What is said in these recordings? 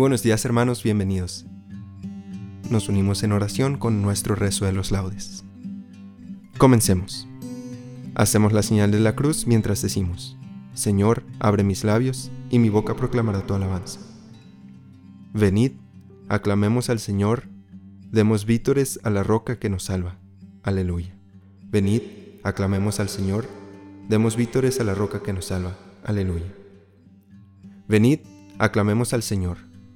Buenos días hermanos, bienvenidos. Nos unimos en oración con nuestro rezo de los laudes. Comencemos. Hacemos la señal de la cruz mientras decimos, Señor, abre mis labios, y mi boca proclamará tu alabanza. Venid, aclamemos al Señor, demos vítores a la roca que nos salva. Aleluya. Venid, aclamemos al Señor, demos vítores a la roca que nos salva. Aleluya. Venid, aclamemos al Señor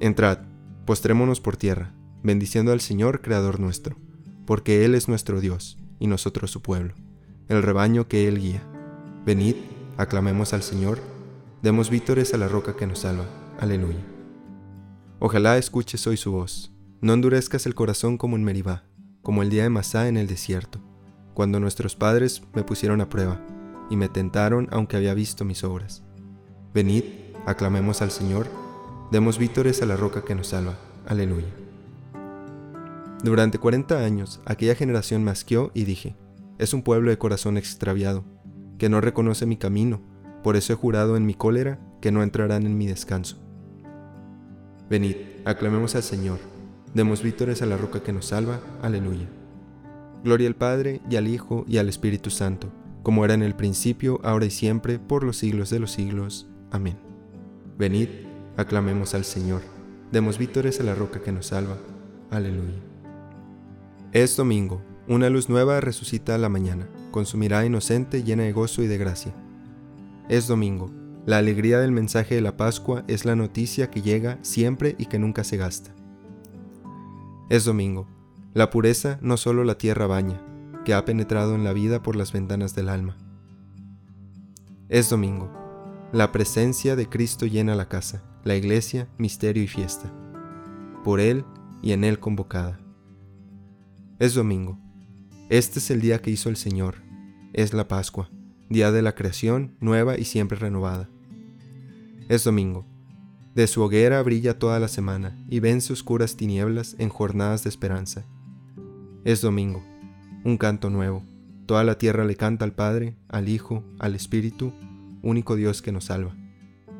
Entrad, postrémonos por tierra, bendiciendo al Señor, Creador nuestro, porque Él es nuestro Dios, y nosotros su pueblo, el rebaño que Él guía. Venid, aclamemos al Señor, demos vítores a la roca que nos salva. Aleluya. Ojalá escuches hoy su voz, no endurezcas el corazón como en Meribá, como el día de Masá en el desierto, cuando nuestros padres me pusieron a prueba, y me tentaron aunque había visto mis obras. Venid, aclamemos al Señor, Demos vítores a la roca que nos salva. Aleluya. Durante 40 años, aquella generación me y dije, es un pueblo de corazón extraviado, que no reconoce mi camino, por eso he jurado en mi cólera que no entrarán en mi descanso. Venid, aclamemos al Señor, demos vítores a la roca que nos salva. Aleluya. Gloria al Padre, y al Hijo, y al Espíritu Santo, como era en el principio, ahora y siempre, por los siglos de los siglos. Amén. Venid, Aclamemos al Señor. Demos vítores a la roca que nos salva. Aleluya. Es domingo. Una luz nueva resucita a la mañana, con su mirada inocente llena de gozo y de gracia. Es domingo. La alegría del mensaje de la Pascua es la noticia que llega siempre y que nunca se gasta. Es domingo. La pureza no solo la tierra baña, que ha penetrado en la vida por las ventanas del alma. Es domingo. La presencia de Cristo llena la casa la iglesia, misterio y fiesta, por Él y en Él convocada. Es domingo. Este es el día que hizo el Señor. Es la Pascua, día de la creación nueva y siempre renovada. Es domingo. De su hoguera brilla toda la semana y vence oscuras tinieblas en jornadas de esperanza. Es domingo. Un canto nuevo. Toda la tierra le canta al Padre, al Hijo, al Espíritu, único Dios que nos salva.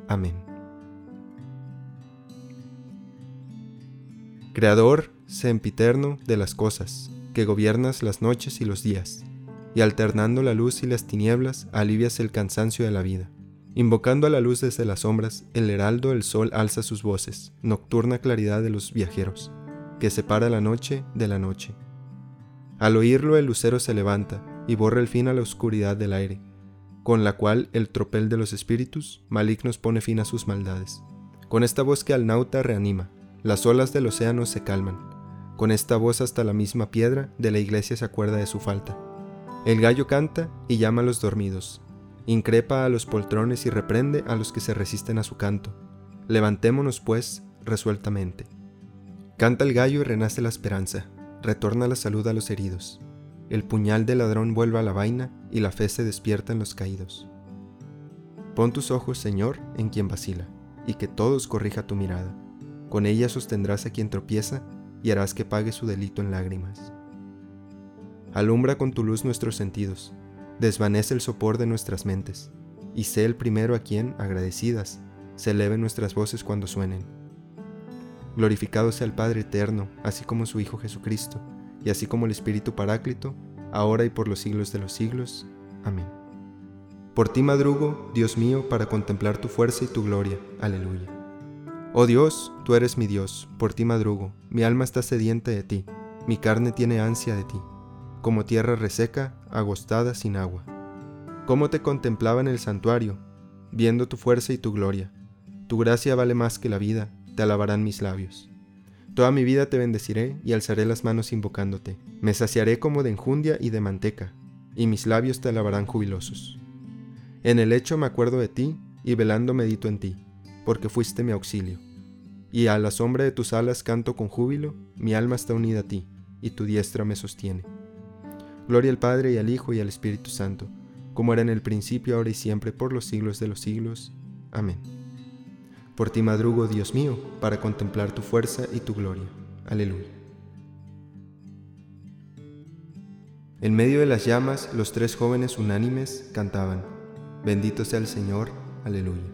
Amén. Creador sempiterno de las cosas, que gobiernas las noches y los días, y alternando la luz y las tinieblas, alivias el cansancio de la vida. Invocando a la luz desde las sombras, el heraldo del sol alza sus voces, nocturna claridad de los viajeros, que separa la noche de la noche. Al oírlo el lucero se levanta y borra el fin a la oscuridad del aire, con la cual el tropel de los espíritus malignos pone fin a sus maldades. Con esta voz que al nauta reanima, las olas del océano se calman. Con esta voz hasta la misma piedra de la iglesia se acuerda de su falta. El gallo canta y llama a los dormidos. Increpa a los poltrones y reprende a los que se resisten a su canto. Levantémonos, pues, resueltamente. Canta el gallo y renace la esperanza. Retorna la salud a los heridos. El puñal del ladrón vuelve a la vaina y la fe se despierta en los caídos. Pon tus ojos, Señor, en quien vacila, y que todos corrija tu mirada. Con ella sostendrás a quien tropieza y harás que pague su delito en lágrimas. Alumbra con tu luz nuestros sentidos, desvanece el sopor de nuestras mentes, y sé el primero a quien, agradecidas, se eleven nuestras voces cuando suenen. Glorificado sea el Padre eterno, así como su Hijo Jesucristo, y así como el Espíritu Paráclito, ahora y por los siglos de los siglos. Amén. Por ti madrugo, Dios mío, para contemplar tu fuerza y tu gloria. Aleluya. Oh Dios, tú eres mi Dios, por ti madrugo, mi alma está sedienta de ti, mi carne tiene ansia de ti, como tierra reseca, agostada sin agua. ¿Cómo te contemplaba en el santuario, viendo tu fuerza y tu gloria? Tu gracia vale más que la vida, te alabarán mis labios. Toda mi vida te bendeciré y alzaré las manos invocándote. Me saciaré como de enjundia y de manteca, y mis labios te alabarán jubilosos. En el lecho me acuerdo de ti, y velando medito en ti porque fuiste mi auxilio. Y a la sombra de tus alas canto con júbilo, mi alma está unida a ti, y tu diestra me sostiene. Gloria al Padre y al Hijo y al Espíritu Santo, como era en el principio, ahora y siempre, por los siglos de los siglos. Amén. Por ti madrugo, Dios mío, para contemplar tu fuerza y tu gloria. Aleluya. En medio de las llamas, los tres jóvenes unánimes cantaban, Bendito sea el Señor, aleluya.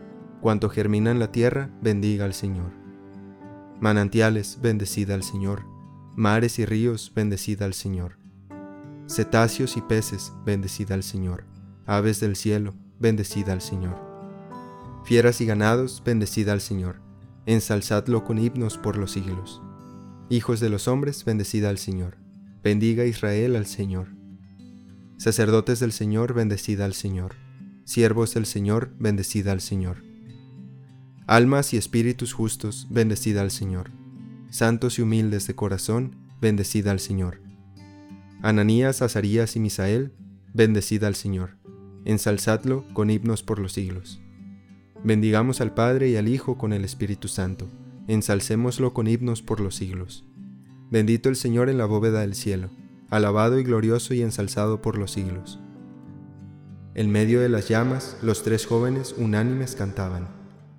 Cuanto germina en la tierra, bendiga al Señor. Manantiales, bendecida al Señor. Mares y ríos, bendecida al Señor. Cetáceos y peces, bendecida al Señor. Aves del cielo, bendecida al Señor. Fieras y ganados, bendecida al Señor. Ensalzadlo con himnos por los siglos. Hijos de los hombres, bendecida al Señor. Bendiga Israel al Señor. Sacerdotes del Señor, bendecida al Señor. Siervos del Señor, bendecida al Señor. Almas y espíritus justos, bendecida al Señor. Santos y humildes de corazón, bendecida al Señor. Ananías, Azarías y Misael, bendecida al Señor. Ensalzadlo con himnos por los siglos. Bendigamos al Padre y al Hijo con el Espíritu Santo. Ensalcémoslo con himnos por los siglos. Bendito el Señor en la bóveda del cielo, alabado y glorioso y ensalzado por los siglos. En medio de las llamas, los tres jóvenes unánimes cantaban.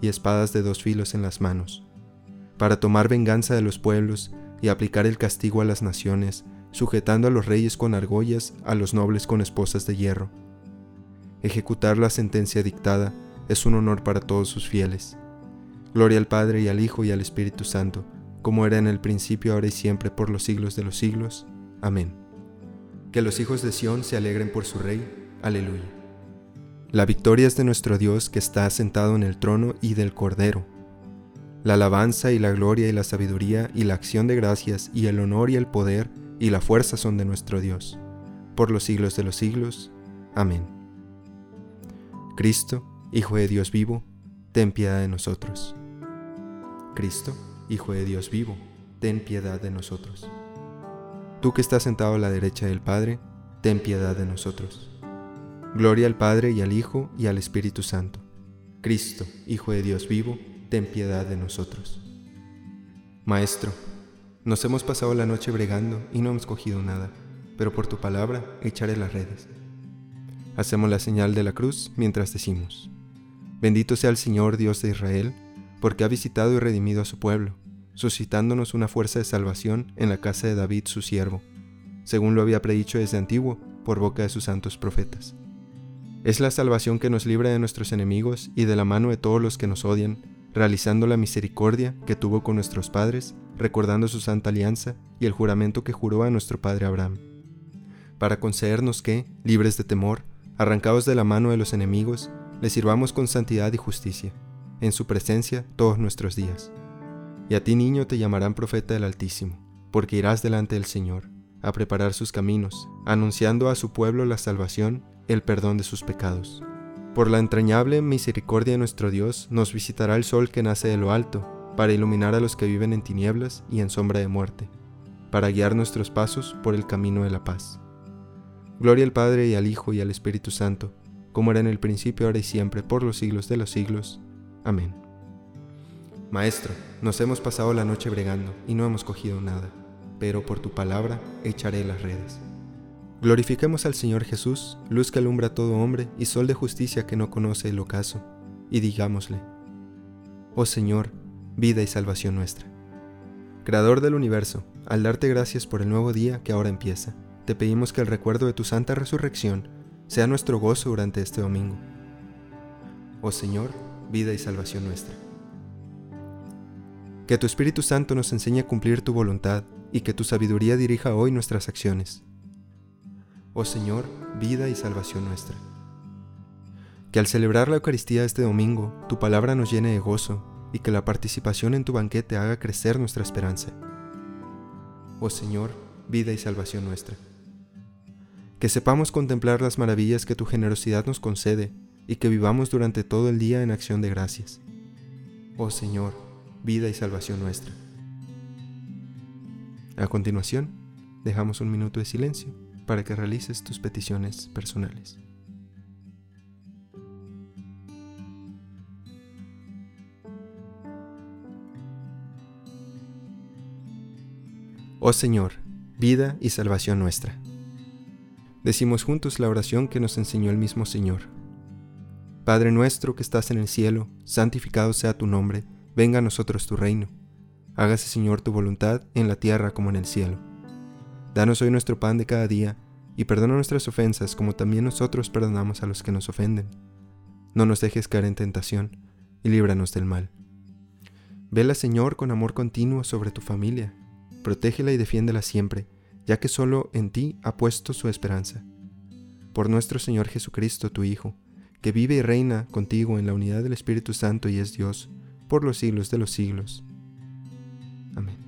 y espadas de dos filos en las manos, para tomar venganza de los pueblos y aplicar el castigo a las naciones, sujetando a los reyes con argollas, a los nobles con esposas de hierro. Ejecutar la sentencia dictada es un honor para todos sus fieles. Gloria al Padre y al Hijo y al Espíritu Santo, como era en el principio, ahora y siempre, por los siglos de los siglos. Amén. Que los hijos de Sión se alegren por su Rey. Aleluya. La victoria es de nuestro Dios que está sentado en el trono y del Cordero. la alabanza y la gloria y la sabiduría y la acción de gracias y el honor y el poder y la fuerza son de nuestro Dios, por los siglos de los siglos. Amén. Cristo, Hijo de Dios vivo, ten piedad de nosotros. Cristo, Hijo de Dios vivo, ten piedad de nosotros. Tú que estás sentado a la derecha del Padre, ten piedad de nosotros. Gloria al Padre y al Hijo y al Espíritu Santo. Cristo, Hijo de Dios vivo, ten piedad de nosotros. Maestro, nos hemos pasado la noche bregando y no hemos cogido nada, pero por tu palabra echaré las redes. Hacemos la señal de la cruz mientras decimos, Bendito sea el Señor Dios de Israel, porque ha visitado y redimido a su pueblo, suscitándonos una fuerza de salvación en la casa de David su siervo, según lo había predicho desde antiguo por boca de sus santos profetas. Es la salvación que nos libra de nuestros enemigos y de la mano de todos los que nos odian, realizando la misericordia que tuvo con nuestros padres, recordando su santa alianza y el juramento que juró a nuestro padre Abraham, para concedernos que, libres de temor, arrancados de la mano de los enemigos, le sirvamos con santidad y justicia, en su presencia todos nuestros días. Y a ti niño te llamarán profeta del Altísimo, porque irás delante del Señor, a preparar sus caminos, anunciando a su pueblo la salvación, el perdón de sus pecados. Por la entrañable misericordia de nuestro Dios nos visitará el sol que nace de lo alto, para iluminar a los que viven en tinieblas y en sombra de muerte, para guiar nuestros pasos por el camino de la paz. Gloria al Padre y al Hijo y al Espíritu Santo, como era en el principio, ahora y siempre, por los siglos de los siglos. Amén. Maestro, nos hemos pasado la noche bregando y no hemos cogido nada, pero por tu palabra echaré las redes. Glorifiquemos al Señor Jesús, luz que alumbra a todo hombre y sol de justicia que no conoce el ocaso, y digámosle, Oh Señor, vida y salvación nuestra. Creador del universo, al darte gracias por el nuevo día que ahora empieza, te pedimos que el recuerdo de tu santa resurrección sea nuestro gozo durante este domingo. Oh Señor, vida y salvación nuestra. Que tu Espíritu Santo nos enseñe a cumplir tu voluntad y que tu sabiduría dirija hoy nuestras acciones oh Señor, vida y salvación nuestra. Que al celebrar la Eucaristía este domingo, tu palabra nos llene de gozo y que la participación en tu banquete haga crecer nuestra esperanza. Oh Señor, vida y salvación nuestra. Que sepamos contemplar las maravillas que tu generosidad nos concede y que vivamos durante todo el día en acción de gracias. Oh Señor, vida y salvación nuestra. A continuación, dejamos un minuto de silencio para que realices tus peticiones personales. Oh Señor, vida y salvación nuestra. Decimos juntos la oración que nos enseñó el mismo Señor. Padre nuestro que estás en el cielo, santificado sea tu nombre, venga a nosotros tu reino. Hágase Señor tu voluntad en la tierra como en el cielo. Danos hoy nuestro pan de cada día, y perdona nuestras ofensas como también nosotros perdonamos a los que nos ofenden. No nos dejes caer en tentación, y líbranos del mal. Vela, Señor, con amor continuo sobre tu familia. Protégela y defiéndela siempre, ya que solo en ti ha puesto su esperanza. Por nuestro Señor Jesucristo, tu Hijo, que vive y reina contigo en la unidad del Espíritu Santo y es Dios, por los siglos de los siglos. Amén.